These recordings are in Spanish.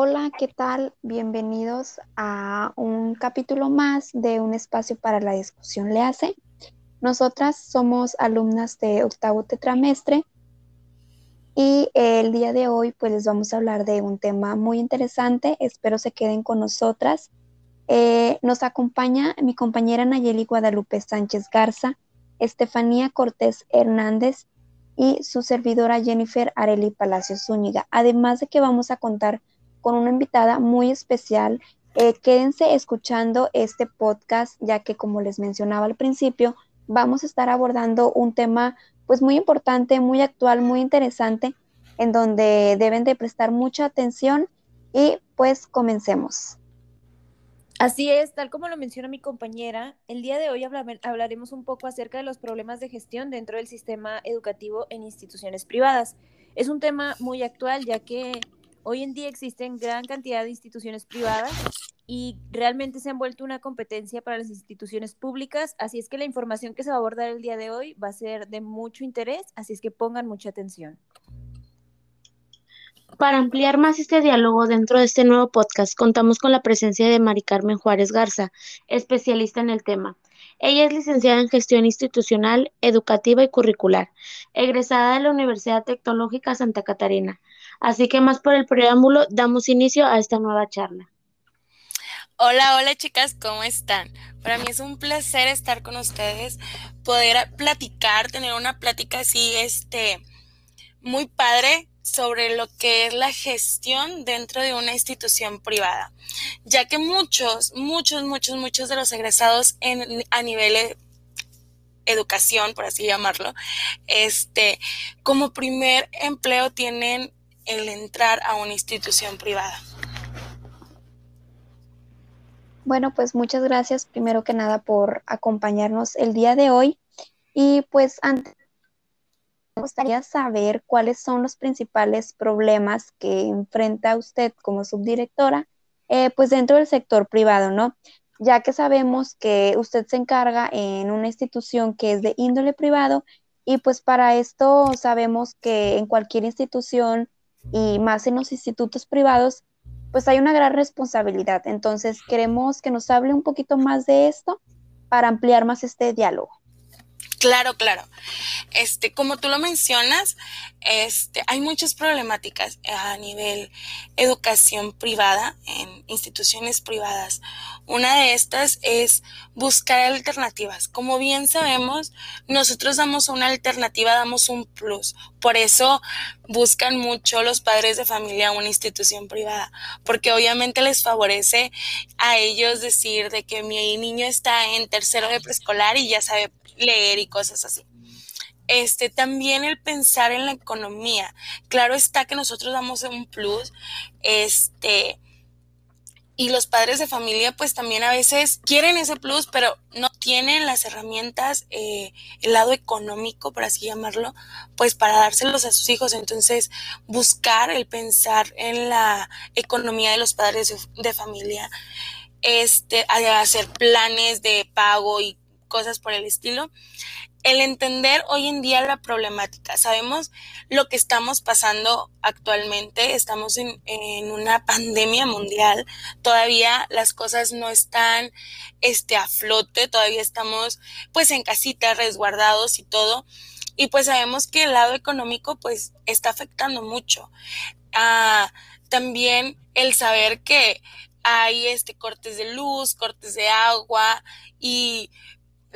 Hola, ¿qué tal? Bienvenidos a un capítulo más de Un espacio para la discusión le hace. Nosotras somos alumnas de octavo tetramestre y el día de hoy pues les vamos a hablar de un tema muy interesante. Espero se queden con nosotras. Eh, nos acompaña mi compañera Nayeli Guadalupe Sánchez Garza, Estefanía Cortés Hernández y su servidora Jennifer Areli Palacios Zúñiga. Además de que vamos a contar con una invitada muy especial. Eh, quédense escuchando este podcast, ya que como les mencionaba al principio, vamos a estar abordando un tema pues muy importante, muy actual, muy interesante, en donde deben de prestar mucha atención y pues comencemos. Así es, tal como lo menciona mi compañera, el día de hoy hablaremos un poco acerca de los problemas de gestión dentro del sistema educativo en instituciones privadas. Es un tema muy actual ya que Hoy en día existen gran cantidad de instituciones privadas y realmente se han vuelto una competencia para las instituciones públicas, así es que la información que se va a abordar el día de hoy va a ser de mucho interés, así es que pongan mucha atención. Para ampliar más este diálogo dentro de este nuevo podcast, contamos con la presencia de Mari Carmen Juárez Garza, especialista en el tema. Ella es licenciada en Gestión Institucional, Educativa y Curricular, egresada de la Universidad Tecnológica Santa Catarina. Así que más por el preámbulo, damos inicio a esta nueva charla. Hola, hola chicas, ¿cómo están? Para mí es un placer estar con ustedes, poder platicar, tener una plática así, este, muy padre sobre lo que es la gestión dentro de una institución privada, ya que muchos, muchos, muchos, muchos de los egresados en, a nivel educación, por así llamarlo, este, como primer empleo tienen el entrar a una institución privada. Bueno, pues muchas gracias primero que nada por acompañarnos el día de hoy. Y pues antes me gustaría saber cuáles son los principales problemas que enfrenta usted como subdirectora, eh, pues dentro del sector privado, ¿no? Ya que sabemos que usted se encarga en una institución que es de índole privado y pues para esto sabemos que en cualquier institución y más en los institutos privados, pues hay una gran responsabilidad. Entonces queremos que nos hable un poquito más de esto para ampliar más este diálogo. Claro, claro. Este, como tú lo mencionas, este, hay muchas problemáticas a nivel educación privada, en instituciones privadas. Una de estas es buscar alternativas. Como bien sabemos, nosotros damos una alternativa, damos un plus. Por eso buscan mucho los padres de familia una institución privada, porque obviamente les favorece a ellos decir de que mi niño está en tercero de preescolar y ya sabe leer y cosas así. Este, también el pensar en la economía. Claro está que nosotros damos un plus, este, y los padres de familia pues también a veces quieren ese plus, pero no tienen las herramientas, eh, el lado económico, por así llamarlo, pues para dárselos a sus hijos. Entonces, buscar el pensar en la economía de los padres de, de familia, este, hacer planes de pago y cosas por el estilo. El entender hoy en día la problemática. Sabemos lo que estamos pasando actualmente. Estamos en, una pandemia mundial. Todavía las cosas no están este, a flote. Todavía estamos pues en casita, resguardados y todo. Y pues sabemos que el lado económico pues está afectando mucho. Ah, también el saber que hay este cortes de luz, cortes de agua y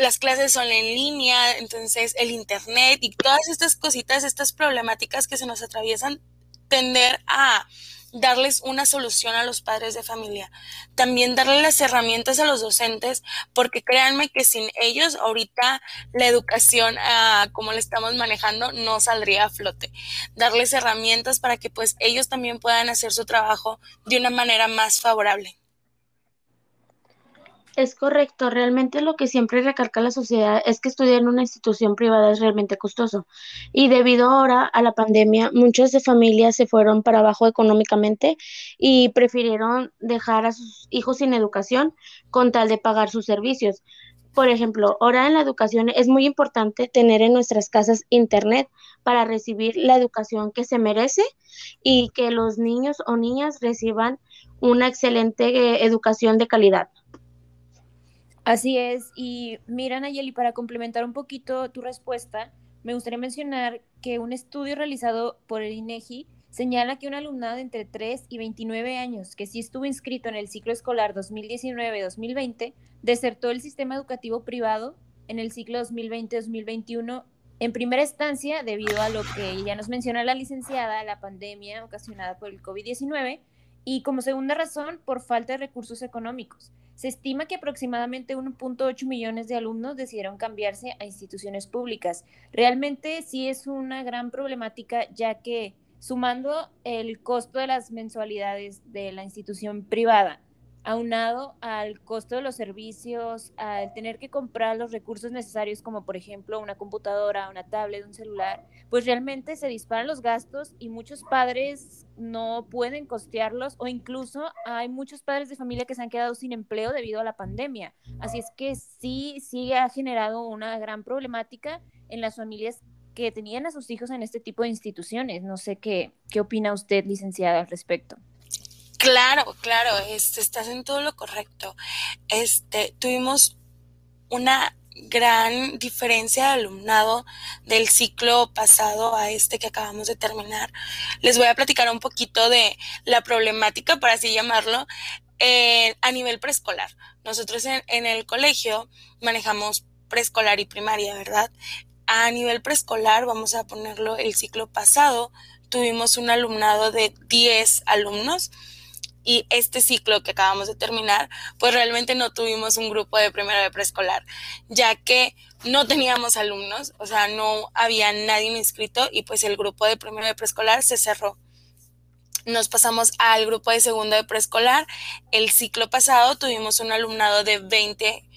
las clases son en línea, entonces el internet y todas estas cositas, estas problemáticas que se nos atraviesan, tender a darles una solución a los padres de familia. También darle las herramientas a los docentes, porque créanme que sin ellos ahorita la educación, ah, como la estamos manejando, no saldría a flote. Darles herramientas para que pues ellos también puedan hacer su trabajo de una manera más favorable. Es correcto, realmente lo que siempre recalca la sociedad es que estudiar en una institución privada es realmente costoso. Y debido ahora a la pandemia, muchas de familias se fueron para abajo económicamente y prefirieron dejar a sus hijos sin educación con tal de pagar sus servicios. Por ejemplo, ahora en la educación es muy importante tener en nuestras casas internet para recibir la educación que se merece y que los niños o niñas reciban una excelente eh, educación de calidad. Así es. Y mira, Nayeli, para complementar un poquito tu respuesta, me gustaría mencionar que un estudio realizado por el INEGI señala que un alumnado de entre 3 y 29 años que sí estuvo inscrito en el ciclo escolar 2019-2020 desertó el sistema educativo privado en el ciclo 2020-2021 en primera instancia debido a lo que ya nos menciona la licenciada, la pandemia ocasionada por el COVID-19 y como segunda razón por falta de recursos económicos. Se estima que aproximadamente 1.8 millones de alumnos decidieron cambiarse a instituciones públicas. Realmente sí es una gran problemática ya que sumando el costo de las mensualidades de la institución privada, aunado al costo de los servicios, al tener que comprar los recursos necesarios como por ejemplo una computadora, una tablet, un celular, pues realmente se disparan los gastos y muchos padres no pueden costearlos o incluso hay muchos padres de familia que se han quedado sin empleo debido a la pandemia. Así es que sí, sí ha generado una gran problemática en las familias que tenían a sus hijos en este tipo de instituciones. No sé qué, qué opina usted, licenciada, al respecto. Claro, claro, este, estás en todo lo correcto. Este, tuvimos una gran diferencia de alumnado del ciclo pasado a este que acabamos de terminar. Les voy a platicar un poquito de la problemática, por así llamarlo, eh, a nivel preescolar. Nosotros en, en el colegio manejamos preescolar y primaria, ¿verdad? A nivel preescolar, vamos a ponerlo el ciclo pasado, tuvimos un alumnado de 10 alumnos y este ciclo que acabamos de terminar, pues realmente no tuvimos un grupo de primero de preescolar, ya que no teníamos alumnos, o sea, no había nadie inscrito y pues el grupo de primero de preescolar se cerró. Nos pasamos al grupo de segundo de preescolar. El ciclo pasado tuvimos un alumnado de 20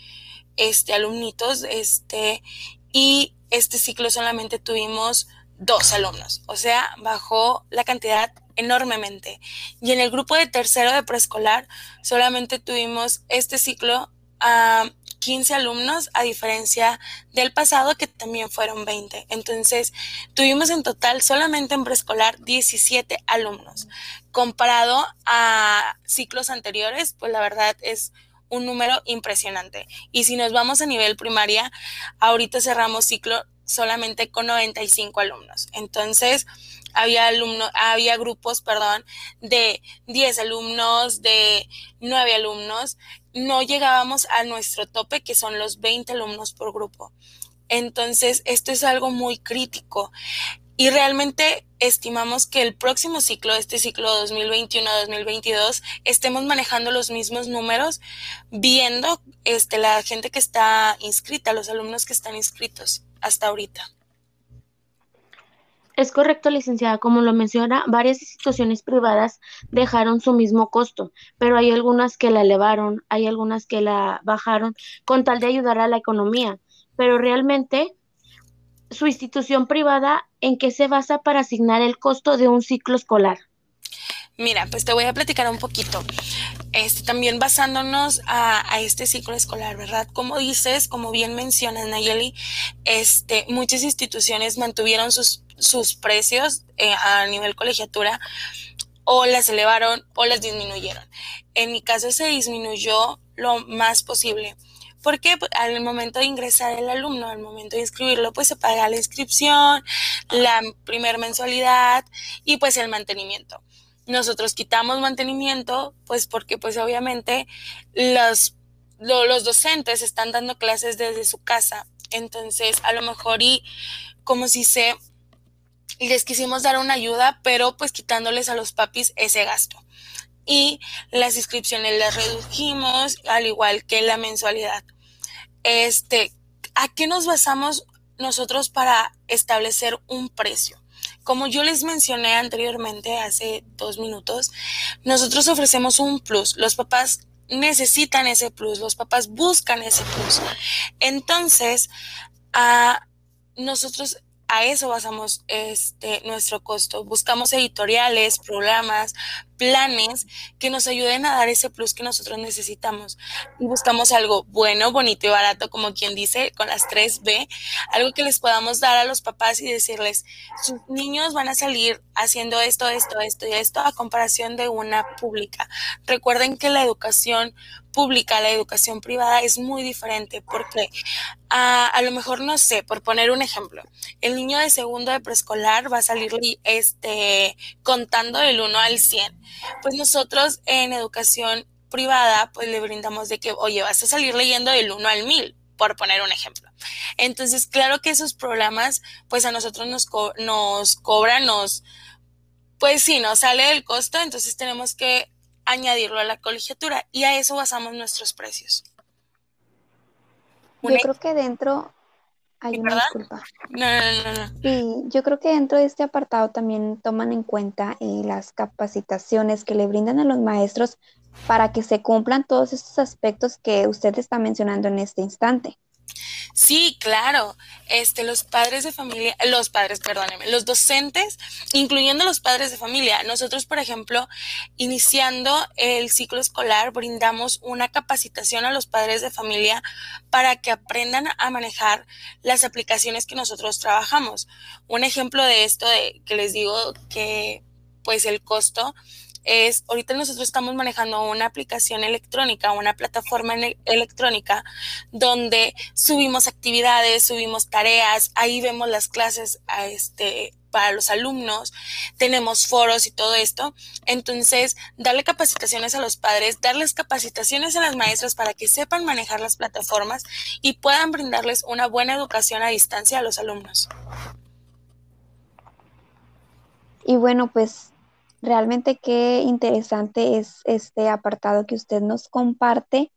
este, alumnitos, este, y este ciclo solamente tuvimos dos alumnos, o sea, bajó la cantidad enormemente. Y en el grupo de tercero de preescolar solamente tuvimos este ciclo a 15 alumnos, a diferencia del pasado que también fueron 20. Entonces, tuvimos en total solamente en preescolar 17 alumnos. Comparado a ciclos anteriores, pues la verdad es un número impresionante. Y si nos vamos a nivel primaria, ahorita cerramos ciclo solamente con 95 alumnos. Entonces, había alumnos, había grupos, perdón, de 10 alumnos, de 9 alumnos. No llegábamos a nuestro tope, que son los 20 alumnos por grupo. Entonces, esto es algo muy crítico. Y realmente estimamos que el próximo ciclo, este ciclo 2021-2022, estemos manejando los mismos números, viendo este, la gente que está inscrita, los alumnos que están inscritos hasta ahorita. Es correcto, licenciada. Como lo menciona, varias instituciones privadas dejaron su mismo costo, pero hay algunas que la elevaron, hay algunas que la bajaron con tal de ayudar a la economía. Pero realmente, su institución privada, ¿en qué se basa para asignar el costo de un ciclo escolar? Mira, pues te voy a platicar un poquito. Este, también basándonos a, este ciclo escolar, ¿verdad? Como dices, como bien mencionas, Nayeli, este, muchas instituciones mantuvieron sus, sus precios eh, a nivel colegiatura o las elevaron o las disminuyeron. En mi caso se disminuyó lo más posible. Porque pues, al momento de ingresar el alumno, al momento de inscribirlo, pues se paga la inscripción, la primer mensualidad y pues el mantenimiento nosotros quitamos mantenimiento, pues porque pues obviamente los, los docentes están dando clases desde su casa. Entonces, a lo mejor y como si se les quisimos dar una ayuda, pero pues quitándoles a los papis ese gasto. Y las inscripciones las redujimos, al igual que la mensualidad. Este, ¿a qué nos basamos nosotros para establecer un precio? Como yo les mencioné anteriormente, hace dos minutos, nosotros ofrecemos un plus. Los papás necesitan ese plus, los papás buscan ese plus. Entonces, a nosotros a eso basamos este nuestro costo. Buscamos editoriales, programas planes que nos ayuden a dar ese plus que nosotros necesitamos. Y buscamos algo bueno, bonito y barato, como quien dice, con las 3B, algo que les podamos dar a los papás y decirles, sus niños van a salir haciendo esto, esto, esto y esto a comparación de una pública. Recuerden que la educación pública, la educación privada es muy diferente porque a, a, lo mejor, no sé, por poner un ejemplo, el niño de segundo de preescolar va a salir este, contando del 1 al 100. Pues nosotros en educación privada, pues le brindamos de que, oye, vas a salir leyendo del 1 al 1000, por poner un ejemplo. Entonces, claro que esos programas, pues a nosotros nos, co nos cobran, nos, pues sí, nos sale el costo, entonces tenemos que añadirlo a la colegiatura y a eso basamos nuestros precios. Yo creo que dentro, hay una disculpa. No, no, no, Sí, yo creo que dentro de este apartado también toman en cuenta eh, las capacitaciones que le brindan a los maestros para que se cumplan todos estos aspectos que usted está mencionando en este instante. Sí, claro. Este, los padres de familia, los padres, perdónenme, los docentes, incluyendo los padres de familia. Nosotros, por ejemplo, iniciando el ciclo escolar, brindamos una capacitación a los padres de familia para que aprendan a manejar las aplicaciones que nosotros trabajamos. Un ejemplo de esto que les digo que pues el costo es, ahorita nosotros estamos manejando una aplicación electrónica, una plataforma electrónica donde subimos actividades, subimos tareas, ahí vemos las clases a este, para los alumnos, tenemos foros y todo esto. Entonces, darle capacitaciones a los padres, darles capacitaciones a las maestras para que sepan manejar las plataformas y puedan brindarles una buena educación a distancia a los alumnos. Y bueno, pues Realmente qué interesante es este apartado que usted nos comparte.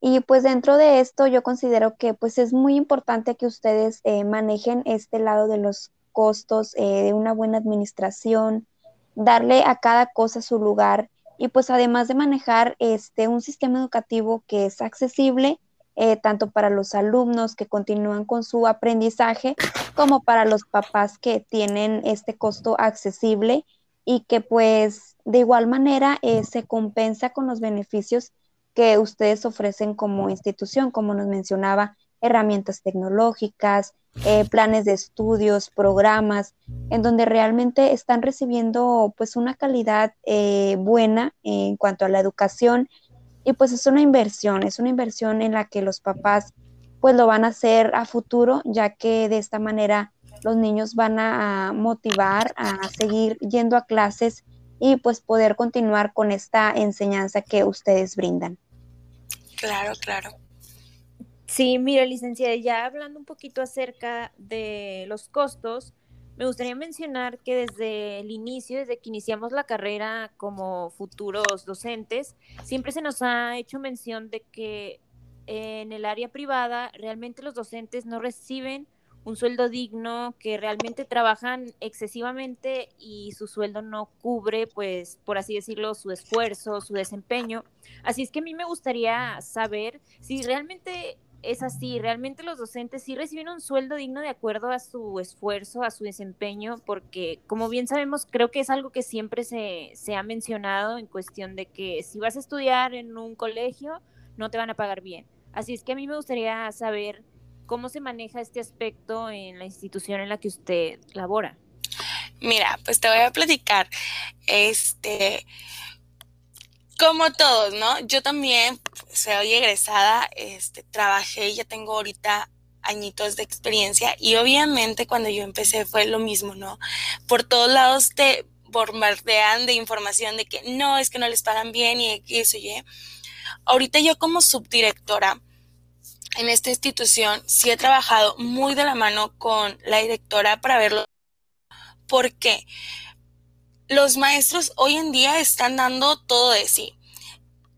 Y pues dentro de esto yo considero que pues es muy importante que ustedes eh, manejen este lado de los costos, eh, de una buena administración, darle a cada cosa su lugar y pues además de manejar este un sistema educativo que es accesible eh, tanto para los alumnos que continúan con su aprendizaje como para los papás que tienen este costo accesible y que pues de igual manera eh, se compensa con los beneficios que ustedes ofrecen como institución, como nos mencionaba, herramientas tecnológicas, eh, planes de estudios, programas, en donde realmente están recibiendo pues una calidad eh, buena en cuanto a la educación. Y pues es una inversión, es una inversión en la que los papás pues lo van a hacer a futuro, ya que de esta manera los niños van a motivar a seguir yendo a clases y pues poder continuar con esta enseñanza que ustedes brindan. Claro, claro. Sí, mira, licenciada, ya hablando un poquito acerca de los costos, me gustaría mencionar que desde el inicio, desde que iniciamos la carrera como futuros docentes, siempre se nos ha hecho mención de que en el área privada realmente los docentes no reciben un sueldo digno, que realmente trabajan excesivamente y su sueldo no cubre, pues, por así decirlo, su esfuerzo, su desempeño. Así es que a mí me gustaría saber si realmente es así, realmente los docentes sí reciben un sueldo digno de acuerdo a su esfuerzo, a su desempeño, porque como bien sabemos, creo que es algo que siempre se, se ha mencionado en cuestión de que si vas a estudiar en un colegio, no te van a pagar bien. Así es que a mí me gustaría saber ¿Cómo se maneja este aspecto en la institución en la que usted labora? Mira, pues te voy a platicar. Este, como todos, ¿no? Yo también soy egresada, este, trabajé y ya tengo ahorita añitos de experiencia y obviamente cuando yo empecé fue lo mismo, ¿no? Por todos lados te bombardean de información de que no, es que no les pagan bien y eso y Ahorita yo como subdirectora, en esta institución sí he trabajado muy de la mano con la directora para verlo. porque Los maestros hoy en día están dando todo de sí.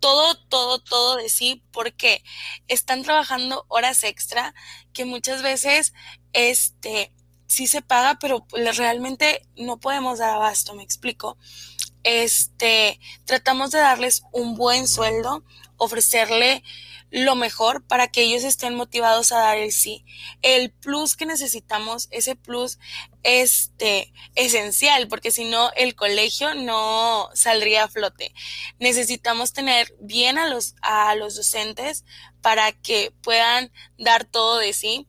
Todo, todo, todo de sí porque están trabajando horas extra que muchas veces este sí se paga, pero realmente no podemos dar abasto, me explico. Este, tratamos de darles un buen sueldo, ofrecerle lo mejor para que ellos estén motivados a dar el sí. El plus que necesitamos, ese plus este, esencial, porque si no, el colegio no saldría a flote. Necesitamos tener bien a los, a los docentes para que puedan dar todo de sí.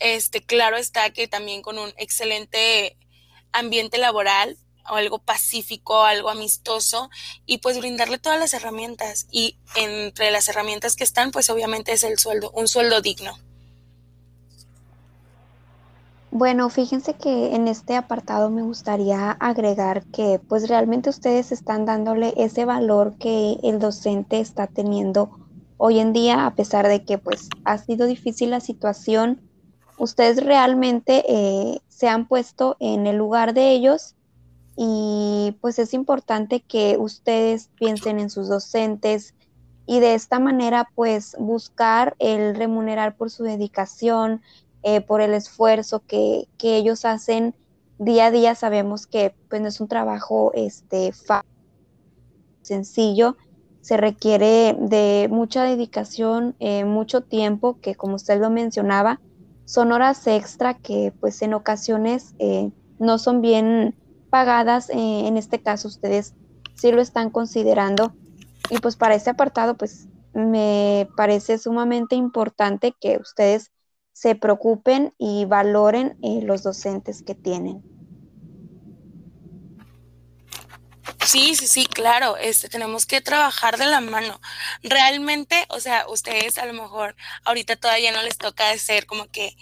Este, claro está que también con un excelente ambiente laboral o algo pacífico, algo amistoso y pues brindarle todas las herramientas y entre las herramientas que están pues obviamente es el sueldo, un sueldo digno. Bueno, fíjense que en este apartado me gustaría agregar que pues realmente ustedes están dándole ese valor que el docente está teniendo hoy en día, a pesar de que pues ha sido difícil la situación, ustedes realmente eh, se han puesto en el lugar de ellos y pues es importante que ustedes piensen en sus docentes y de esta manera pues buscar el remunerar por su dedicación, eh, por el esfuerzo que, ellos hacen día a día. Sabemos que pues no es un trabajo este, sencillo, se requiere de mucha dedicación, eh, mucho tiempo, que como usted lo mencionaba, son horas extra que pues en ocasiones eh, no son bien pagadas, eh, en este caso ustedes sí lo están considerando. Y pues para este apartado, pues me parece sumamente importante que ustedes se preocupen y valoren eh, los docentes que tienen. Sí, sí, sí, claro, este, tenemos que trabajar de la mano. Realmente, o sea, ustedes a lo mejor ahorita todavía no les toca hacer como que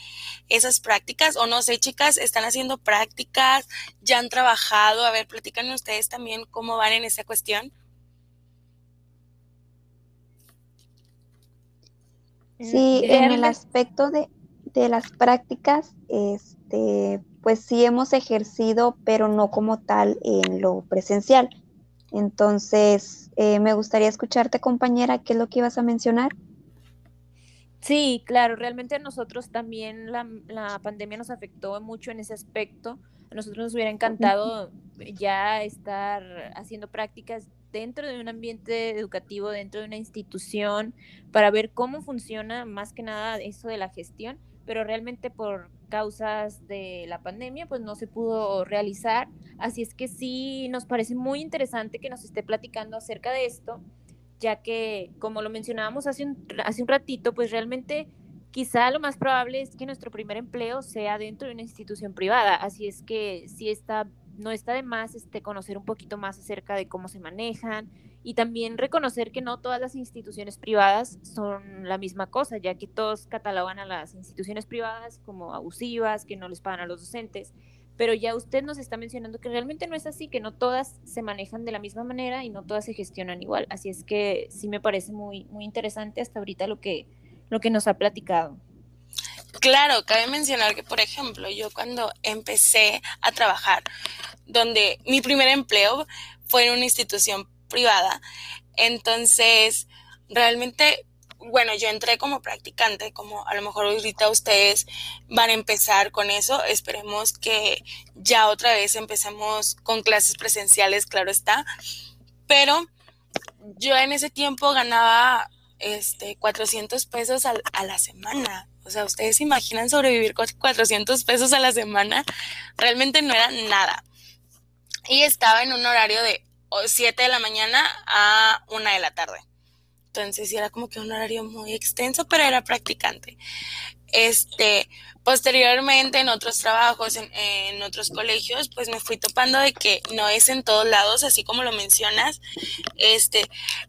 esas prácticas, o no sé, chicas, están haciendo prácticas, ya han trabajado, a ver, platican ustedes también cómo van en esa cuestión. Sí, en el aspecto de, de las prácticas, este, pues sí hemos ejercido, pero no como tal en lo presencial. Entonces, eh, me gustaría escucharte, compañera, ¿qué es lo que ibas a mencionar? Sí, claro, realmente nosotros también la, la pandemia nos afectó mucho en ese aspecto. A nosotros nos hubiera encantado ya estar haciendo prácticas dentro de un ambiente educativo, dentro de una institución, para ver cómo funciona más que nada eso de la gestión pero realmente por causas de la pandemia pues no se pudo realizar. Así es que sí nos parece muy interesante que nos esté platicando acerca de esto, ya que como lo mencionábamos hace un, hace un ratito, pues realmente quizá lo más probable es que nuestro primer empleo sea dentro de una institución privada. Así es que sí está, no está de más este, conocer un poquito más acerca de cómo se manejan, y también reconocer que no todas las instituciones privadas son la misma cosa, ya que todos catalogan a las instituciones privadas como abusivas, que no les pagan a los docentes, pero ya usted nos está mencionando que realmente no es así, que no todas se manejan de la misma manera y no todas se gestionan igual. Así es que sí me parece muy, muy interesante hasta ahorita lo que, lo que nos ha platicado. Claro, cabe mencionar que, por ejemplo, yo cuando empecé a trabajar, donde mi primer empleo fue en una institución privada. Entonces, realmente, bueno, yo entré como practicante, como a lo mejor ahorita ustedes van a empezar con eso. Esperemos que ya otra vez empecemos con clases presenciales, claro está. Pero yo en ese tiempo ganaba este 400 pesos a, a la semana. O sea, ¿ustedes imaginan sobrevivir con 400 pesos a la semana? Realmente no era nada. Y estaba en un horario de 7 de la mañana a 1 de la tarde. Entonces era como que un horario muy extenso, pero era practicante. Este, posteriormente en otros trabajos, en, otros colegios, pues me fui topando de que no es en todos lados, así como lo mencionas. Este,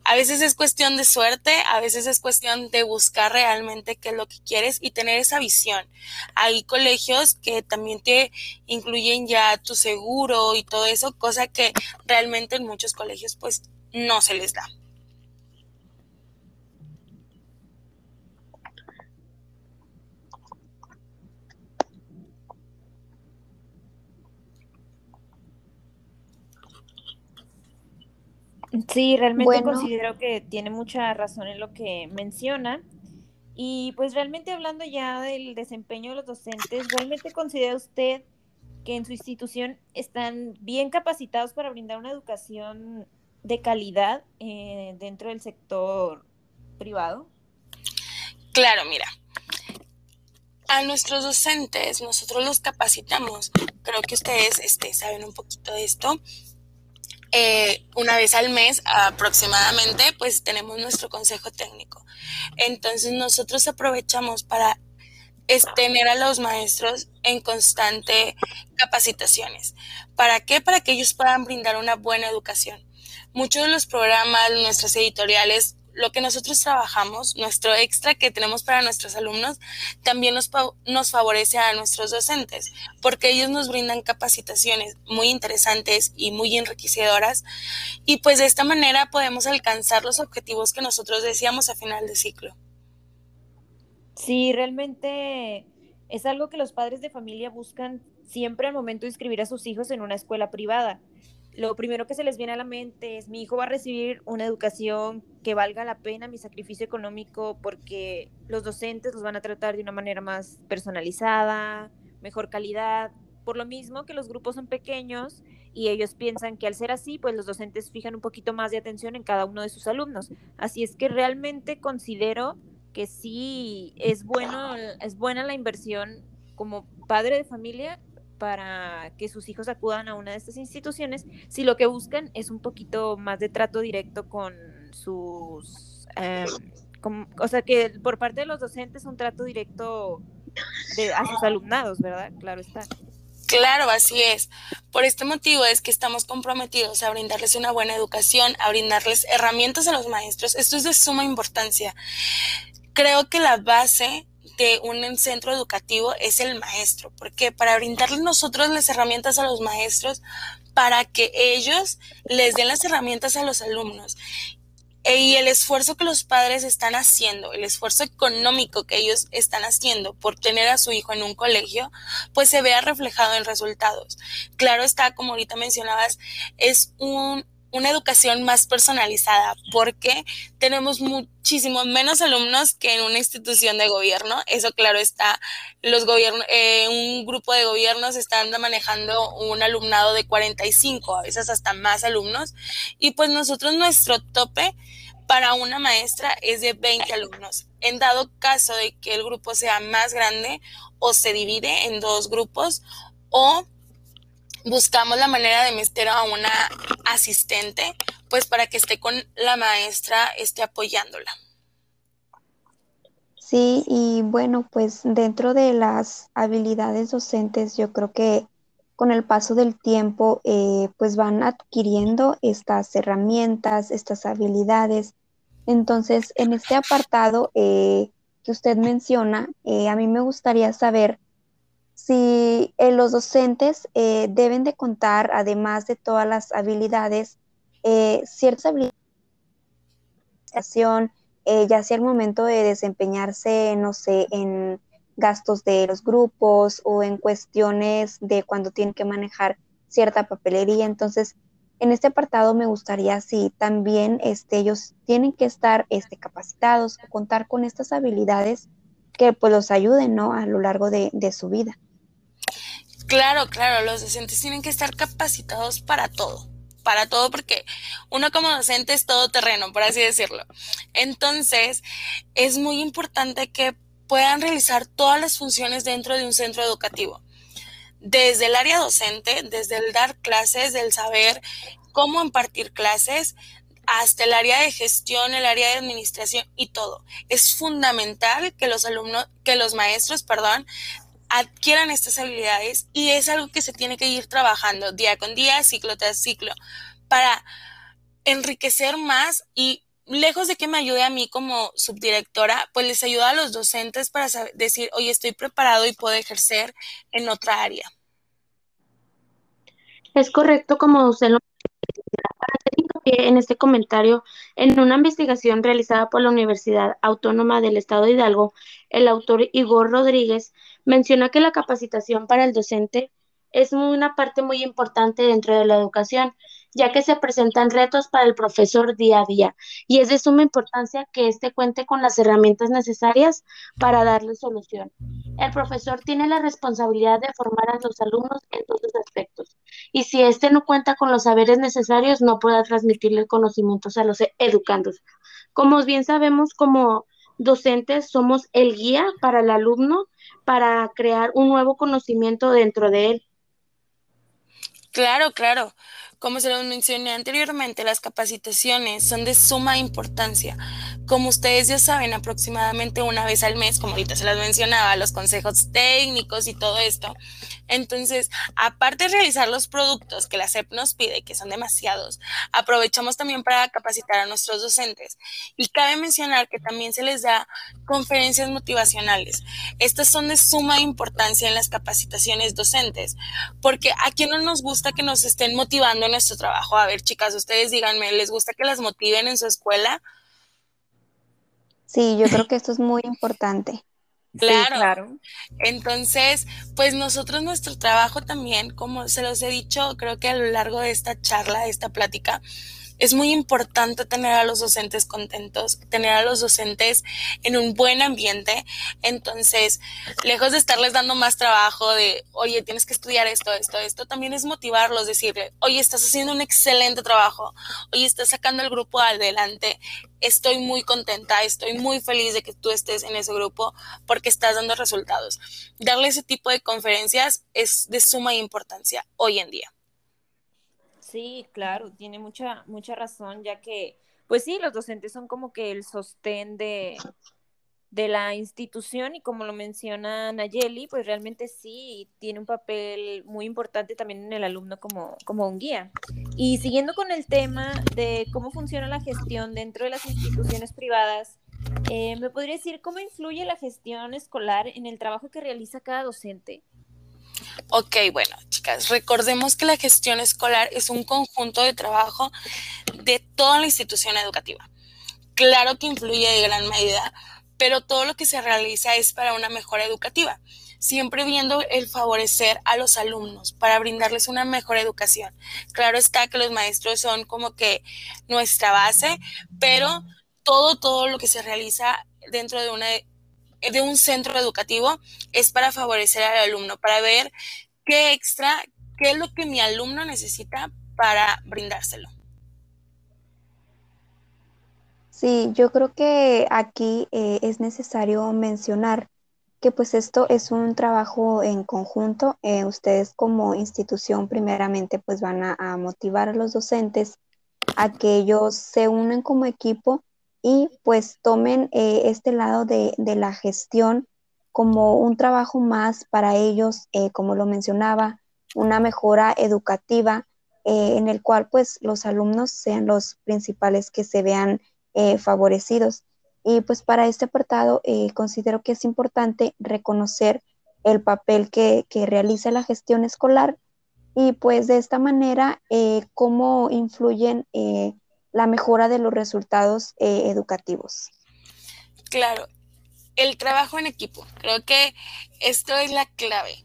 a veces es cuestión de suerte, a veces es cuestión de buscar realmente qué es lo que quieres y tener esa visión. Hay colegios que también te incluyen ya tu seguro y todo eso, cosa que realmente en muchos colegios pues no se les da. Sí, realmente considero que tiene mucha razón en lo que menciona. Y pues realmente hablando ya del desempeño de los docentes, ¿realmente considera usted que en su institución están bien capacitados para brindar una educación de calidad eh, dentro del sector privado? Claro, mira, a nuestros docentes nosotros los capacitamos. Creo que ustedes este, saben un poquito de esto. Eh, una vez al mes aproximadamente, pues tenemos nuestro consejo técnico. Entonces nosotros aprovechamos para tener a los maestros en constante capacitaciones. ¿Para qué? Para que ellos puedan brindar una buena educación. Muchos de los programas, nuestras editoriales, lo que nosotros trabajamos, nuestro extra que tenemos para nuestros alumnos, también nos, nos favorece a nuestros docentes, porque ellos nos brindan capacitaciones muy interesantes y muy enriquecedoras, y pues de esta manera podemos alcanzar los objetivos que nosotros decíamos a final de ciclo. Sí, realmente es algo que los padres de familia buscan siempre al momento de inscribir a sus hijos en una escuela privada lo primero que se les viene a la mente es mi hijo va a recibir una educación que valga la pena mi sacrificio económico porque los docentes los van a tratar de una manera más personalizada, mejor calidad, por lo mismo que los grupos son pequeños y ellos piensan que al ser así, pues los docentes fijan un poquito más de atención en cada uno de sus alumnos. Así es que realmente considero que sí es bueno es buena la inversión como padre de familia para que sus hijos acudan a una de estas instituciones si lo que buscan es un poquito más de trato directo con sus... Em, o sea, que por parte de los docentes un trato directo de, a sus alumnados, ¿verdad? Claro está. Claro, así es. Por este motivo es que estamos comprometidos a brindarles una buena educación, a brindarles herramientas a los maestros. Esto es de suma importancia. Creo que la base de un centro educativo es el maestro. porque Para brindarles nosotros las herramientas a los maestros para que ellos les den las herramientas a los alumnos. E, y el esfuerzo que los padres están haciendo, el esfuerzo económico que ellos están haciendo por tener a su hijo en un colegio, pues se vea reflejado en resultados. Claro está, como ahorita mencionabas, es un, una educación más personalizada porque tenemos muchísimo menos alumnos que en una institución de gobierno. Eso claro está, los gobiernos, eh, un grupo de gobiernos están manejando un alumnado de 45, a veces hasta más alumnos. Y pues nosotros nuestro tope para una maestra es de 20 alumnos. En dado caso de que el grupo sea más grande o se divide en dos grupos o buscamos la manera de meter a una asistente, pues para que esté con la maestra, esté apoyándola. Sí, y bueno, pues dentro de las habilidades docentes, yo creo que con el paso del tiempo, eh, pues van adquiriendo estas herramientas, estas habilidades. Entonces, en este apartado eh, que usted menciona, eh, a mí me gustaría saber si eh, los docentes eh, deben de contar, además de todas las habilidades, eh, ciertas habilidades, ya sea el momento de desempeñarse, no sé, en gastos de los grupos o en cuestiones de cuando tienen que manejar cierta papelería. Entonces, en este apartado me gustaría si también este, ellos tienen que estar este, capacitados o contar con estas habilidades que pues los ayuden ¿no? a lo largo de su vida. Claro, claro, los docentes tienen que estar capacitados para todo, para todo porque uno como docente es todo terreno, por así decirlo. Entonces, es muy importante que puedan realizar todas las funciones dentro de un centro educativo. Desde el área docente, desde el dar clases, del saber cómo impartir clases, hasta el área de gestión, el área de administración y todo. Es fundamental que los alumnos, que los maestros, perdón, adquieran estas habilidades y es algo que se tiene que ir trabajando día con día, ciclo tras ciclo, para enriquecer más y lejos de que me ayude a mí como subdirectora, pues les ayuda a los docentes para decir, oye, estoy preparado y puedo ejercer en otra área. Es correcto como usted lo en este comentario, en una investigación realizada por la Universidad Autónoma del Estado de Hidalgo, el autor Igor Rodríguez menciona que la capacitación para el docente es una parte muy importante dentro de la educación, ya que se presentan retos para el profesor día a día y es de suma importancia que éste cuente con las herramientas necesarias para darle solución. El profesor tiene la responsabilidad de formar a los alumnos en todos los aspectos y si éste no cuenta con los saberes necesarios, no podrá transmitirle conocimientos a los educandos. Como bien sabemos, como docentes somos el guía para el alumno para crear un nuevo conocimiento dentro de él. Claro, claro. Como se lo mencioné anteriormente, las capacitaciones son de suma importancia. Como ustedes ya saben, aproximadamente una vez al mes, como ahorita se las mencionaba, los consejos técnicos y todo esto. Entonces, aparte de realizar los productos que la SEP nos pide, que son demasiados, aprovechamos también para capacitar a nuestros docentes. Y cabe mencionar que también se les da conferencias motivacionales. Estas son de suma importancia en las capacitaciones docentes, porque a quien no nos gusta que nos estén motivando en nuestro trabajo. A ver, chicas, ustedes díganme, ¿les gusta que las motiven en su escuela? Sí, yo creo que esto es muy importante. Claro. claro. Entonces, pues nosotros nuestro trabajo también, como se los he dicho, creo que a lo largo de esta charla, de esta plática, es muy importante tener a los docentes contentos, tener a los docentes en un buen ambiente. Entonces, lejos de estarles dando más trabajo de, oye, tienes que estudiar esto, esto, esto, también es motivarlos, decirle, oye, estás haciendo un excelente trabajo, oye, estás sacando el grupo adelante. Estoy muy contenta, estoy muy feliz de que tú estés en ese grupo porque estás dando resultados. Darle ese tipo de conferencias es de suma importancia hoy en día. Sí, claro, tiene mucha, mucha razón, ya que, pues sí, los docentes son como que el sostén de, de la institución y como lo menciona Nayeli, pues realmente sí tiene un papel muy importante también en el alumno como, como un guía. Y siguiendo con el tema de cómo funciona la gestión dentro de las instituciones privadas, eh, ¿me podría decir cómo influye la gestión escolar en el trabajo que realiza cada docente? Ok, bueno, chicas, recordemos que la gestión escolar es un conjunto de trabajo de toda la institución educativa. Claro que influye de gran medida, pero todo lo que se realiza es para una mejora educativa, siempre viendo el favorecer a los alumnos para brindarles una mejor educación. Claro está que los maestros son como que nuestra base, pero todo, todo lo que se realiza dentro de una de un centro educativo es para favorecer al alumno, para ver qué extra, qué es lo que mi alumno necesita para brindárselo. Sí, yo creo que aquí eh, es necesario mencionar que pues esto es un trabajo en conjunto. Eh, ustedes como institución primeramente pues van a, motivar a los docentes a que ellos se unan como equipo y pues tomen eh, este lado de, la gestión como un trabajo más para ellos, eh, como lo mencionaba, una mejora educativa eh, en el cual pues los alumnos sean los principales que se vean favorecidos. Y pues para este apartado considero que es importante reconocer el papel que, que, realiza la gestión escolar y pues de esta manera cómo influyen la mejora de los resultados eh, educativos. Claro, el trabajo en equipo. Creo que esto es la clave.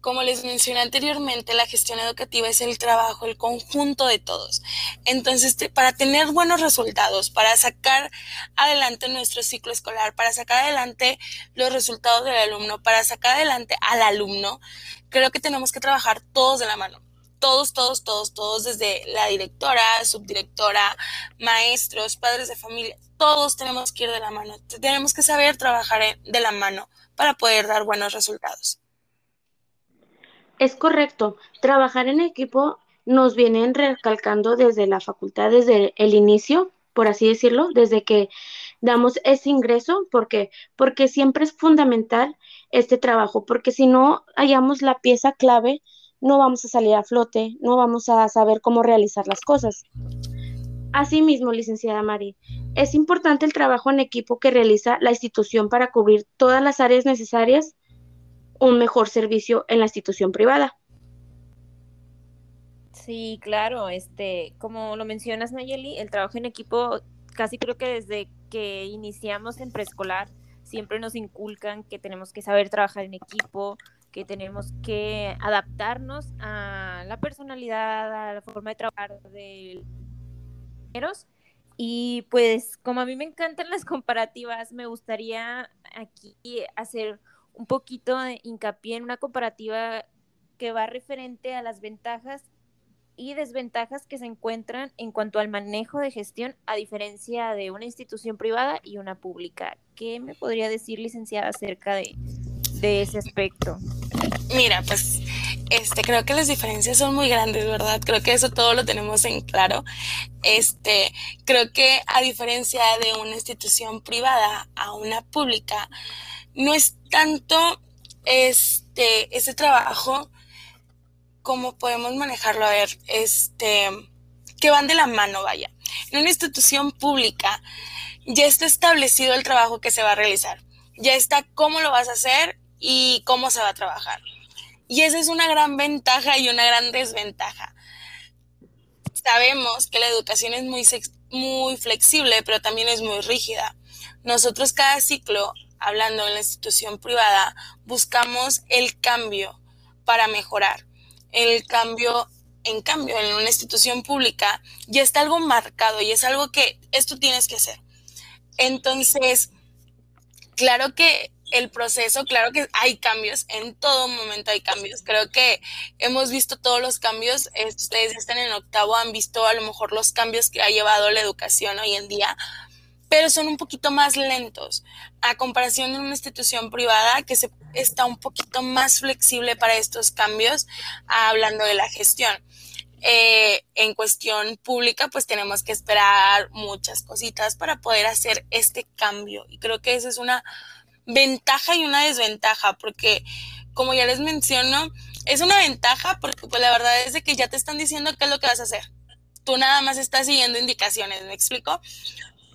Como les mencioné anteriormente, la gestión educativa es el trabajo, el conjunto de todos. Entonces, para tener buenos resultados, para sacar adelante nuestro ciclo escolar, para sacar adelante los resultados del alumno, para sacar adelante al alumno, creo que tenemos que trabajar todos de la mano todos, todos, todos, todos, desde la directora, subdirectora, maestros, padres de familia, todos tenemos que ir de la mano. Tenemos que saber trabajar de la mano para poder dar buenos resultados. Es correcto. Trabajar en equipo nos vienen recalcando desde la facultad, desde el inicio, por así decirlo, desde que damos ese ingreso, porque porque siempre es fundamental este trabajo, porque si no hallamos la pieza clave no vamos a salir a flote, no vamos a saber cómo realizar las cosas. Asimismo, licenciada Mari, es importante el trabajo en equipo que realiza la institución para cubrir todas las áreas necesarias, un mejor servicio en la institución privada. Sí, claro, este, como lo mencionas Nayeli, el trabajo en equipo casi creo que desde que iniciamos en preescolar siempre nos inculcan que tenemos que saber trabajar en equipo, que tenemos que adaptarnos a la personalidad, a la forma de trabajar de los y pues como a mí me encantan las comparativas, me gustaría aquí hacer un poquito de hincapié en una comparativa que va referente a las ventajas y desventajas que se encuentran en cuanto al manejo de gestión a diferencia de una institución privada y una pública. ¿Qué me podría decir, licenciada, acerca de, de ese aspecto? Mira, pues este, creo que las diferencias son muy grandes, ¿verdad? Creo que eso todo lo tenemos en claro. Este, creo que a diferencia de una institución privada a una pública, no es tanto este, ese trabajo como podemos manejarlo. A ver, este, que van de la mano, vaya. En una institución pública ya está establecido el trabajo que se va a realizar. Ya está cómo lo vas a hacer y cómo se va a trabajar. Y esa es una gran ventaja y una gran desventaja. Sabemos que la educación es muy, muy flexible, pero también es muy rígida. Nosotros cada ciclo, hablando en la institución privada, buscamos el cambio para mejorar. El cambio, en cambio, en una institución pública ya está algo marcado y es algo que esto tienes que hacer. Entonces, claro que el proceso, claro que hay cambios, en todo momento hay cambios. Creo que hemos visto todos los cambios, ustedes están en octavo, han visto a lo mejor los cambios que ha llevado la educación hoy en día, pero son un poquito más lentos a comparación de una institución privada que se, está un poquito más flexible para estos cambios, hablando de la gestión. Eh, en cuestión pública, pues tenemos que esperar muchas cositas para poder hacer este cambio. Y creo que esa es una ventaja y una desventaja, porque como ya les menciono, es una ventaja porque pues la verdad es de que ya te están diciendo qué es lo que vas a hacer. Tú nada más estás siguiendo indicaciones, ¿me explico?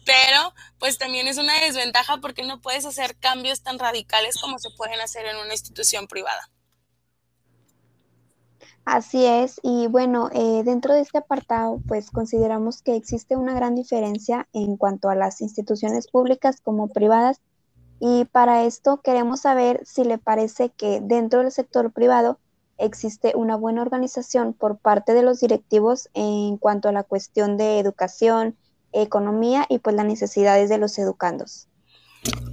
Pero pues también es una desventaja porque no puedes hacer cambios tan radicales como se pueden hacer en una institución privada. Así es, y bueno, eh, dentro de este apartado, pues consideramos que existe una gran diferencia en cuanto a las instituciones públicas como privadas y para esto queremos saber si le parece que dentro del sector privado existe una buena organización por parte de los directivos en cuanto a la cuestión de educación, economía y pues las necesidades de los educandos.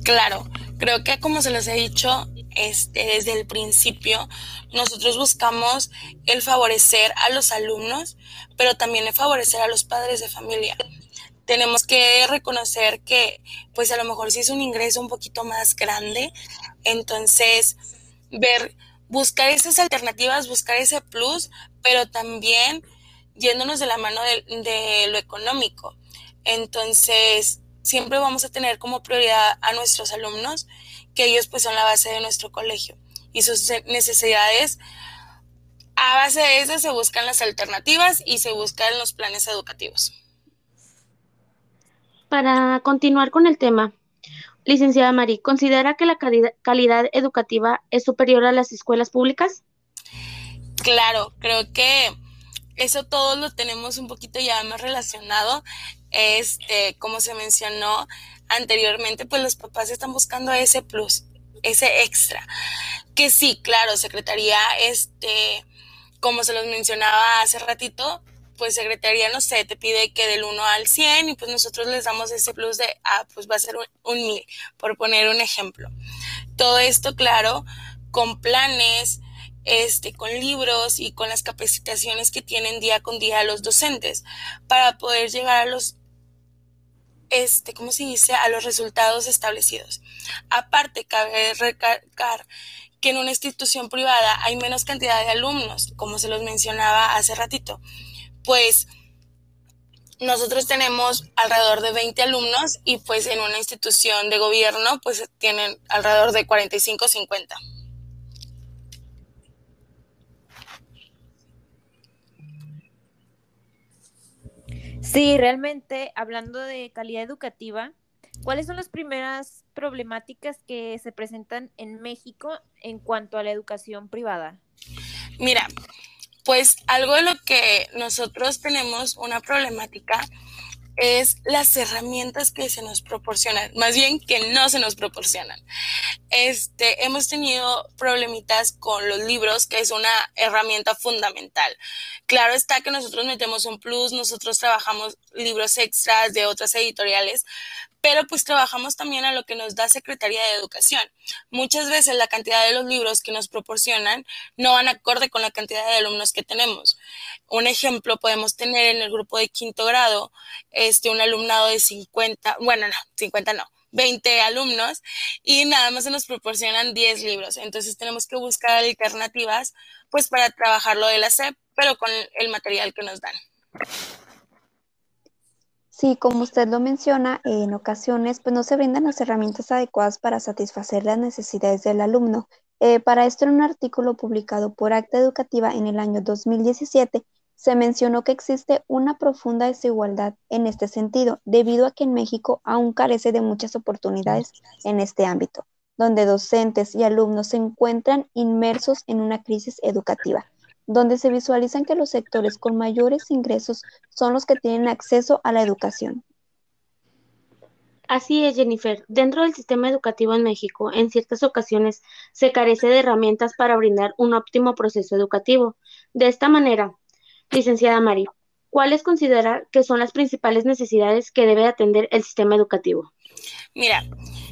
Claro, creo que como se les he dicho este, desde el principio, nosotros buscamos el favorecer a los alumnos, pero también el favorecer a los padres de familia tenemos que reconocer que pues a lo mejor si es un ingreso un poquito más grande, entonces ver, buscar esas alternativas, buscar ese plus, pero también yéndonos de la mano de, lo económico. Entonces, siempre vamos a tener como prioridad a nuestros alumnos, que ellos pues son la base de nuestro colegio y sus necesidades. A base de eso se buscan las alternativas y se buscan los planes educativos. Para continuar con el tema, licenciada Mari, ¿considera que la calidad, educativa es superior a las escuelas públicas? Claro, creo que eso todos lo tenemos un poquito ya más relacionado. Este, como se mencionó anteriormente, pues los papás están buscando ese plus, ese extra. Que sí, claro, Secretaría, este, como se los mencionaba hace ratito, pues Secretaría, no sé, te pide que del 1 al 100 y pues nosotros les damos ese plus de, ah, pues va a ser un, un 1000, por poner un ejemplo. Todo esto, claro, con planes, este, con libros y con las capacitaciones que tienen día con día los docentes para poder llegar a los, este, ¿cómo se dice? A los resultados establecidos. Aparte, cabe recalcar que en una institución privada hay menos cantidad de alumnos, como se los mencionaba hace ratito pues nosotros tenemos alrededor de 20 alumnos y pues en una institución de gobierno pues tienen alrededor de 45 50. Sí, realmente hablando de calidad educativa, ¿cuáles son las primeras problemáticas que se presentan en México en cuanto a la educación privada? Mira, pues algo de lo que nosotros tenemos una problemática es las herramientas que se nos proporcionan, más bien que no se nos proporcionan. Este, hemos tenido problemitas con los libros, que es una herramienta fundamental. Claro está que nosotros metemos un plus, nosotros trabajamos libros extras de otras editoriales, pero pues trabajamos también a lo que nos da Secretaría de Educación. Muchas veces la cantidad de los libros que nos proporcionan no van acorde con la cantidad de alumnos que tenemos. Un ejemplo, podemos tener en el grupo de quinto grado este, un alumnado de 50, bueno, no, 50 no, 20 alumnos y nada más se nos proporcionan 10 libros. Entonces tenemos que buscar alternativas pues para trabajarlo de la SEP, pero con el material que nos dan. Sí, como usted lo menciona, en ocasiones pues no se brindan las herramientas adecuadas para satisfacer las necesidades del alumno. Eh, para esto, en un artículo publicado por Acta Educativa en el año 2017, se mencionó que existe una profunda desigualdad en este sentido, debido a que en México aún carece de muchas oportunidades en este ámbito, donde docentes y alumnos se encuentran inmersos en una crisis educativa, donde se visualizan que los sectores con mayores ingresos son los que tienen acceso a la educación. Así es, Jennifer. Dentro del sistema educativo en México, en ciertas ocasiones se carece de herramientas para brindar un óptimo proceso educativo. De esta manera, licenciada Mari, ¿cuáles considera que son las principales necesidades que debe atender el sistema educativo? Mira,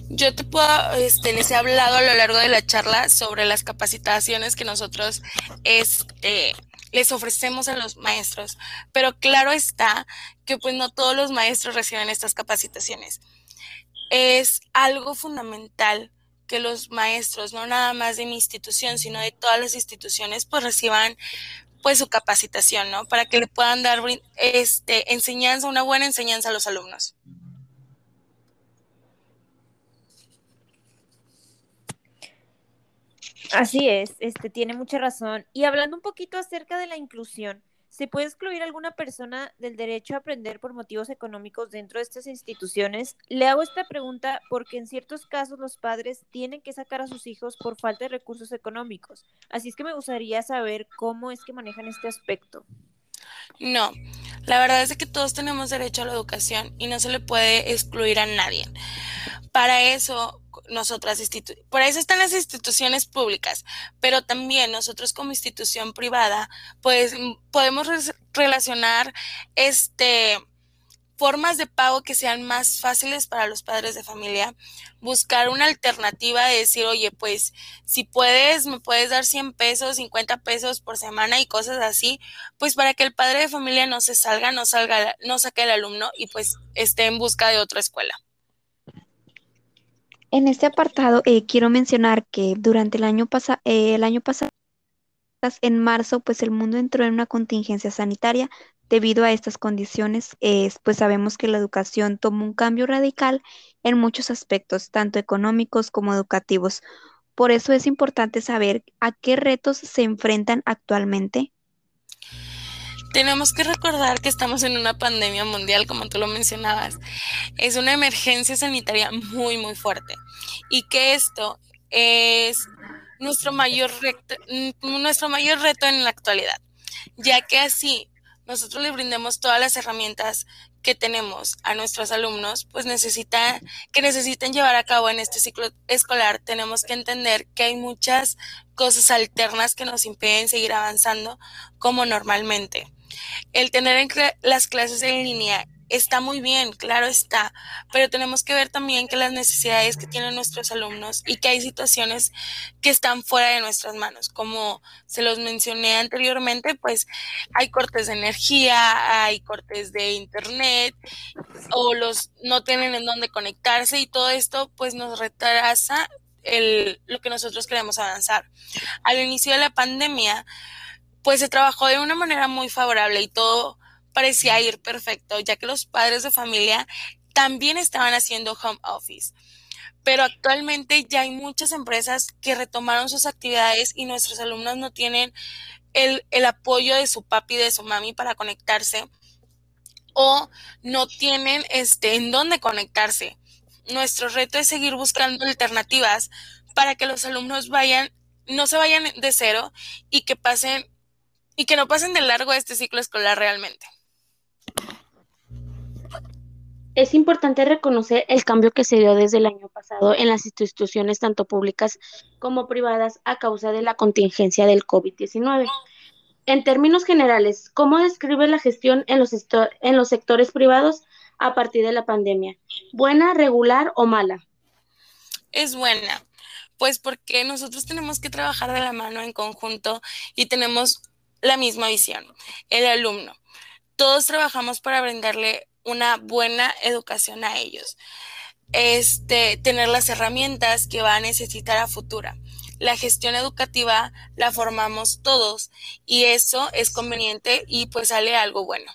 yo te puedo, este, les he hablado a lo largo de la charla sobre las capacitaciones que nosotros este, les ofrecemos a los maestros, pero claro está que pues no todos los maestros reciben estas capacitaciones. Es algo fundamental que los maestros, no nada más de mi institución, sino de todas las instituciones, pues reciban pues su capacitación, ¿no? Para que le puedan dar este enseñanza, una buena enseñanza a los alumnos. Así es, este tiene mucha razón. Y hablando un poquito acerca de la inclusión, ¿se puede excluir a alguna persona del derecho a aprender por motivos económicos dentro de estas instituciones? Le hago esta pregunta porque en ciertos casos los padres tienen que sacar a sus hijos por falta de recursos económicos. Así es que me gustaría saber cómo es que manejan este aspecto. No, la verdad es que todos tenemos derecho a la educación y no se le puede excluir a nadie. Para eso, nosotras, por eso están las instituciones públicas, pero también nosotros como institución privada, pues podemos relacionar este formas de pago que sean más fáciles para los padres de familia, buscar una alternativa de decir, oye, pues si puedes, me puedes dar 100 pesos, 50 pesos por semana y cosas así, pues para que el padre de familia no se salga, no salga, no saque el alumno y pues esté en busca de otra escuela. En este apartado eh, quiero mencionar que durante el año, eh, el año pasado, en marzo, pues el mundo entró en una contingencia sanitaria. Debido a estas condiciones, pues sabemos que la educación tomó un cambio radical en muchos aspectos, tanto económicos como educativos. Por eso es importante saber a qué retos se enfrentan actualmente tenemos que recordar que estamos en una pandemia mundial, como tú lo mencionabas. Es una emergencia sanitaria muy, muy fuerte. Y que esto es nuestro mayor, reto, nuestro mayor reto en la actualidad, ya que así nosotros le brindemos todas las herramientas que tenemos a nuestros alumnos, pues necesita, que necesiten llevar a cabo en este ciclo escolar, tenemos que entender que hay muchas cosas alternas que nos impiden seguir avanzando como normalmente. El tener las clases en línea está muy bien, claro está, pero tenemos que ver también que las necesidades que tienen nuestros alumnos y que hay situaciones que están fuera de nuestras manos. Como se los mencioné anteriormente, pues hay cortes de energía, hay cortes de internet o los no tienen en dónde conectarse y todo esto pues nos retrasa el, lo que nosotros queremos avanzar. Al inicio de la pandemia, pues se trabajó de una manera muy favorable y todo parecía ir perfecto, ya que los padres de familia también estaban haciendo home office. Pero actualmente ya hay muchas empresas que retomaron sus actividades y nuestros alumnos no tienen el, apoyo de su papi de su mami para conectarse o no tienen este, en dónde conectarse. Nuestro reto es seguir buscando alternativas para que los alumnos vayan, no se vayan de cero y que pasen y que no pasen de largo este ciclo escolar realmente. Es importante reconocer el cambio que se dio desde el año pasado en las instituciones tanto públicas como privadas a causa de la contingencia del COVID-19. En términos generales, ¿cómo describe la gestión en los, en los sectores privados a partir de la pandemia? ¿Buena, regular o mala? Es buena, pues porque nosotros tenemos que trabajar de la mano en conjunto y tenemos la misma visión, el alumno. Todos trabajamos para brindarle una buena educación a ellos. Este, tener las herramientas que va a necesitar a futura. La gestión educativa la formamos todos y eso es conveniente y pues sale algo bueno.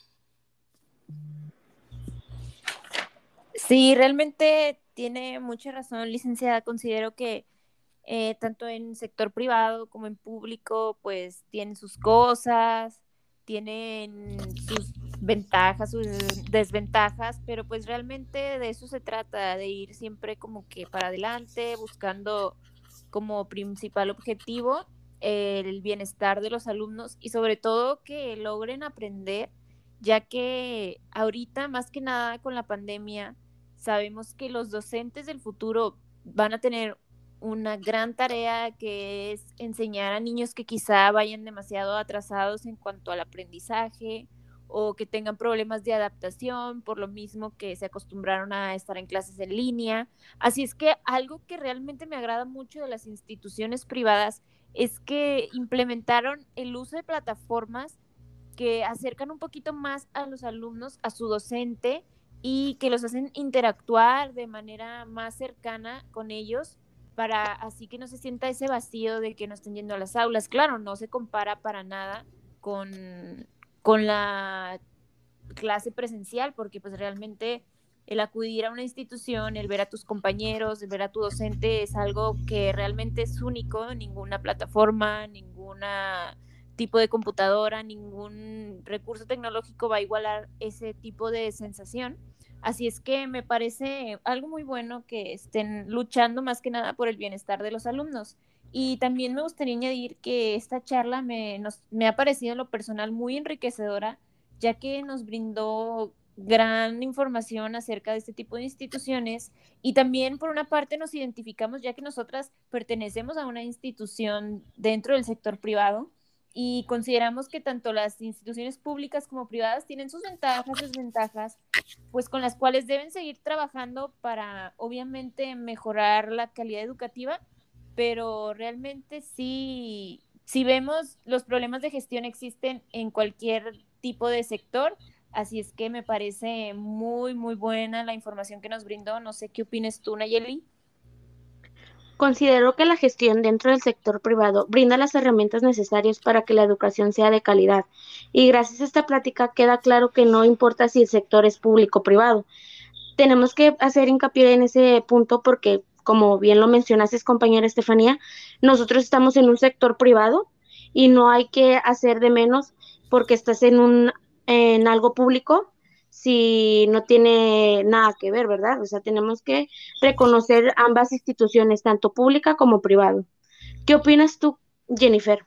Sí, realmente tiene mucha razón, licenciada. Considero que eh, tanto en sector privado como en público, pues tienen sus cosas, tienen sus ventajas, sus desventajas, pero pues realmente de eso se trata, de ir siempre como que para adelante, buscando como principal objetivo el bienestar de los alumnos y sobre todo que logren aprender, ya que ahorita más que nada con la pandemia sabemos que los docentes del futuro van a tener una gran tarea que es enseñar a niños que quizá vayan demasiado atrasados en cuanto al aprendizaje o que tengan problemas de adaptación por lo mismo que se acostumbraron a estar en clases en línea. Así es que algo que realmente me agrada mucho de las instituciones privadas es que implementaron el uso de plataformas que acercan un poquito más a los alumnos a su docente y que los hacen interactuar de manera más cercana con ellos para así que no se sienta ese vacío de que no estén yendo a las aulas. Claro, no se compara para nada con, con la clase presencial, porque pues realmente el acudir a una institución, el ver a tus compañeros, el ver a tu docente es algo que realmente es único, ninguna plataforma, ningún tipo de computadora, ningún recurso tecnológico va a igualar ese tipo de sensación. Así es que me parece algo muy bueno que estén luchando más que nada por el bienestar de los alumnos. Y también me gustaría añadir que esta charla me, me ha parecido en lo personal muy enriquecedora, ya que nos brindó gran información acerca de este tipo de instituciones y también por una parte nos identificamos ya que nosotras pertenecemos a una institución dentro del sector privado y consideramos que tanto las instituciones públicas como privadas tienen sus ventajas, desventajas, pues con las cuales deben seguir trabajando para obviamente mejorar la calidad educativa, pero realmente sí, si vemos los problemas de gestión existen en cualquier tipo de sector, así es que me parece muy, muy buena la información que nos brindó. No sé qué opines tú, Nayeli. Considero que la gestión dentro del sector privado brinda las herramientas necesarias para que la educación sea de calidad y gracias a esta plática queda claro que no importa si el sector es público o privado. Tenemos que hacer hincapié en ese punto porque, como bien lo mencionaste, compañera Estefanía, nosotros estamos en un sector privado y no hay que hacer de menos porque estás en un en algo público si no tiene nada que ver, ¿verdad? O sea, tenemos que reconocer ambas instituciones, tanto pública como privado. ¿Qué opinas tú, Jennifer?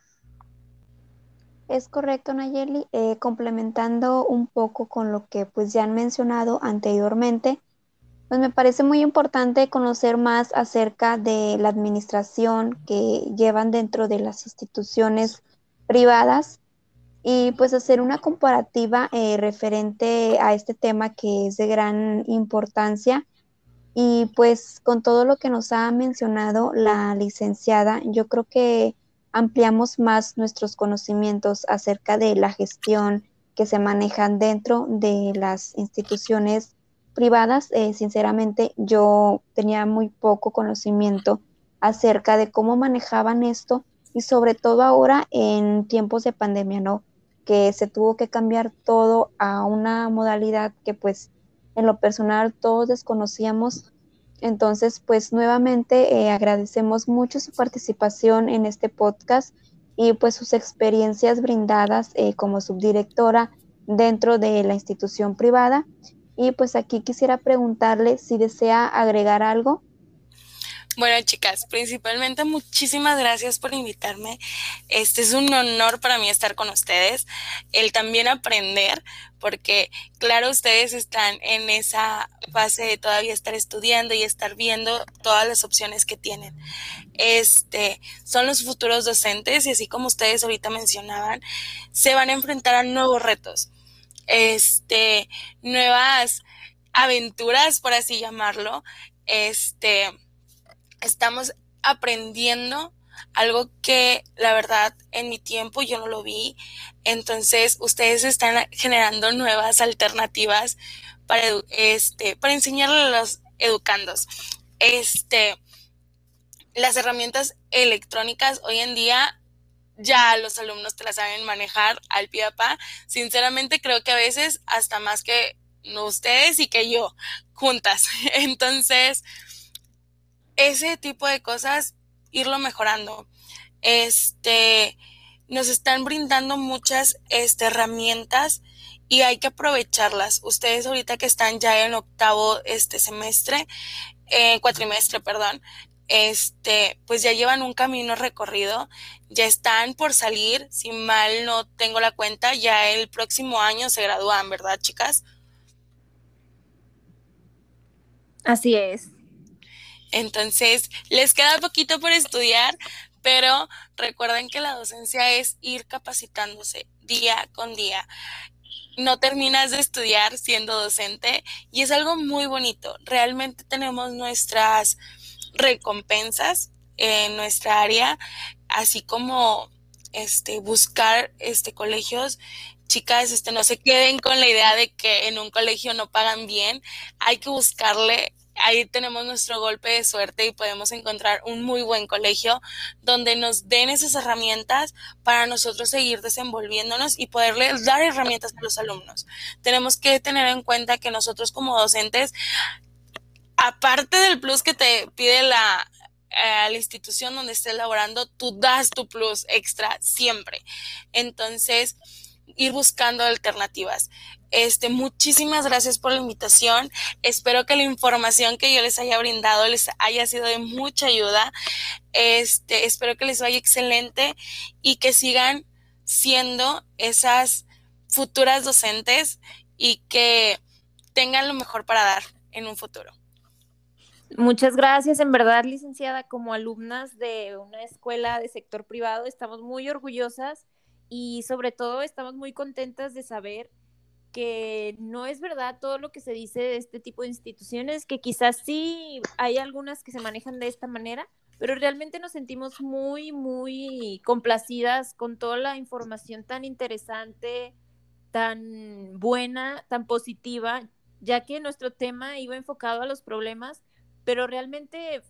Es correcto, Nayeli. Eh, complementando un poco con lo que pues ya han mencionado anteriormente, pues me parece muy importante conocer más acerca de la administración que llevan dentro de las instituciones privadas y pues hacer una comparativa eh, referente a este tema que es de gran importancia. Y pues con todo lo que nos ha mencionado la licenciada, yo creo que ampliamos más nuestros conocimientos acerca de la gestión que se manejan dentro de las instituciones privadas. Eh, sinceramente, yo tenía muy poco conocimiento acerca de cómo manejaban esto y sobre todo ahora en tiempos de pandemia, ¿no? que se tuvo que cambiar todo a una modalidad que pues en lo personal todos desconocíamos. Entonces, pues nuevamente eh, agradecemos mucho su participación en este podcast y pues sus experiencias brindadas eh, como subdirectora dentro de la institución privada. Y pues aquí quisiera preguntarle si desea agregar algo. Bueno, chicas, principalmente muchísimas gracias por invitarme. Este es un honor para mí estar con ustedes, el también aprender, porque claro, ustedes están en esa fase de todavía estar estudiando y estar viendo todas las opciones que tienen. Este, son los futuros docentes y así como ustedes ahorita mencionaban, se van a enfrentar a nuevos retos. Este, nuevas aventuras, por así llamarlo. Este, estamos aprendiendo algo que la verdad en mi tiempo yo no lo vi. Entonces, ustedes están generando nuevas alternativas para, este, para enseñarle a los educandos. Este, las herramientas electrónicas hoy en día ya los alumnos te las saben manejar al pie a pa. Sinceramente creo que a veces hasta más que ustedes y que yo juntas. Entonces, ese tipo de cosas, irlo mejorando. Este, nos están brindando muchas este, herramientas y hay que aprovecharlas. Ustedes ahorita que están ya en octavo este semestre, eh, cuatrimestre, perdón, este, pues ya llevan un camino recorrido, ya están por salir, si mal no tengo la cuenta, ya el próximo año se gradúan, ¿verdad, chicas? Así es. Entonces, les queda poquito por estudiar, pero recuerden que la docencia es ir capacitándose día con día. No terminas de estudiar siendo docente y es algo muy bonito. Realmente tenemos nuestras recompensas en nuestra área, así como este buscar este colegios chicas, este no se queden con la idea de que en un colegio no pagan bien, hay que buscarle ahí tenemos nuestro golpe de suerte y podemos encontrar un muy buen colegio donde nos den esas herramientas para nosotros seguir desenvolviéndonos y poderles dar herramientas a los alumnos. Tenemos que tener en cuenta que nosotros como docentes aparte del plus que te pide la, eh, la institución donde estés laborando, tú das tu plus extra siempre. Entonces, ir buscando alternativas. Este, muchísimas gracias por la invitación. Espero que la información que yo les haya brindado les haya sido de mucha ayuda. Este, espero que les vaya excelente y que sigan siendo esas futuras docentes y que tengan lo mejor para dar en un futuro. Muchas gracias, en verdad, licenciada, como alumnas de una escuela de sector privado, estamos muy orgullosas y sobre todo estamos muy contentas de saber que no es verdad todo lo que se dice de este tipo de instituciones, que quizás sí hay algunas que se manejan de esta manera, pero realmente nos sentimos muy, muy complacidas con toda la información tan interesante, tan buena, tan positiva, ya que nuestro tema iba enfocado a los problemas pero realmente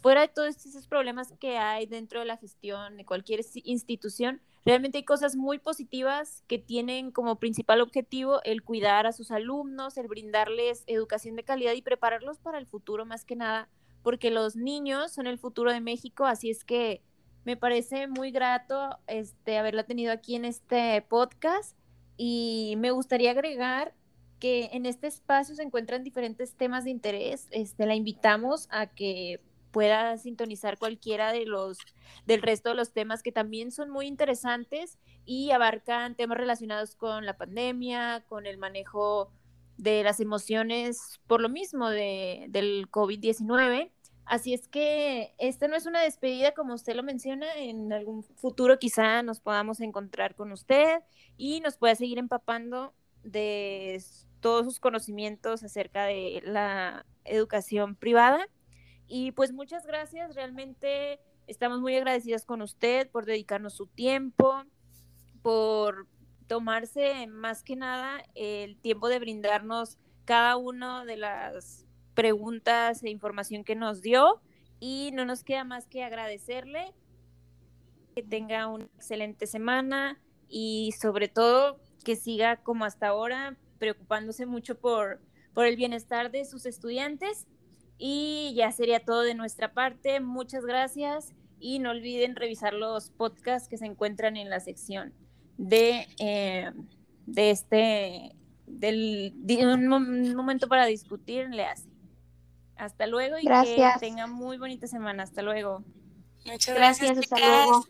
fuera de todos esos problemas que hay dentro de la gestión de cualquier institución, realmente hay cosas muy positivas que tienen como principal objetivo el cuidar a sus alumnos, el brindarles educación de calidad y prepararlos para el futuro más que nada, porque los niños son el futuro de México, así es que me parece muy grato este haberla tenido aquí en este podcast y me gustaría agregar que en este espacio se encuentran diferentes temas de interés. Este, la invitamos a que pueda sintonizar cualquiera de los del resto de los temas que también son muy interesantes y abarcan temas relacionados con la pandemia, con el manejo de las emociones por lo mismo de, del COVID-19. Así es que esta no es una despedida como usted lo menciona, en algún futuro quizá nos podamos encontrar con usted y nos pueda seguir empapando de todos sus conocimientos acerca de la educación privada. Y pues muchas gracias, realmente estamos muy agradecidas con usted por dedicarnos su tiempo, por tomarse más que nada el tiempo de brindarnos cada una de las preguntas e información que nos dio y no nos queda más que agradecerle que tenga una excelente semana y sobre todo que siga como hasta ahora preocupándose mucho por, por el bienestar de sus estudiantes. Y ya sería todo de nuestra parte. Muchas gracias y no olviden revisar los podcasts que se encuentran en la sección de, eh, de este, del un, momento para discutir, le hace. Hasta luego y que tengan muy bonita semana. Hasta luego. Muchas gracias. hasta luego.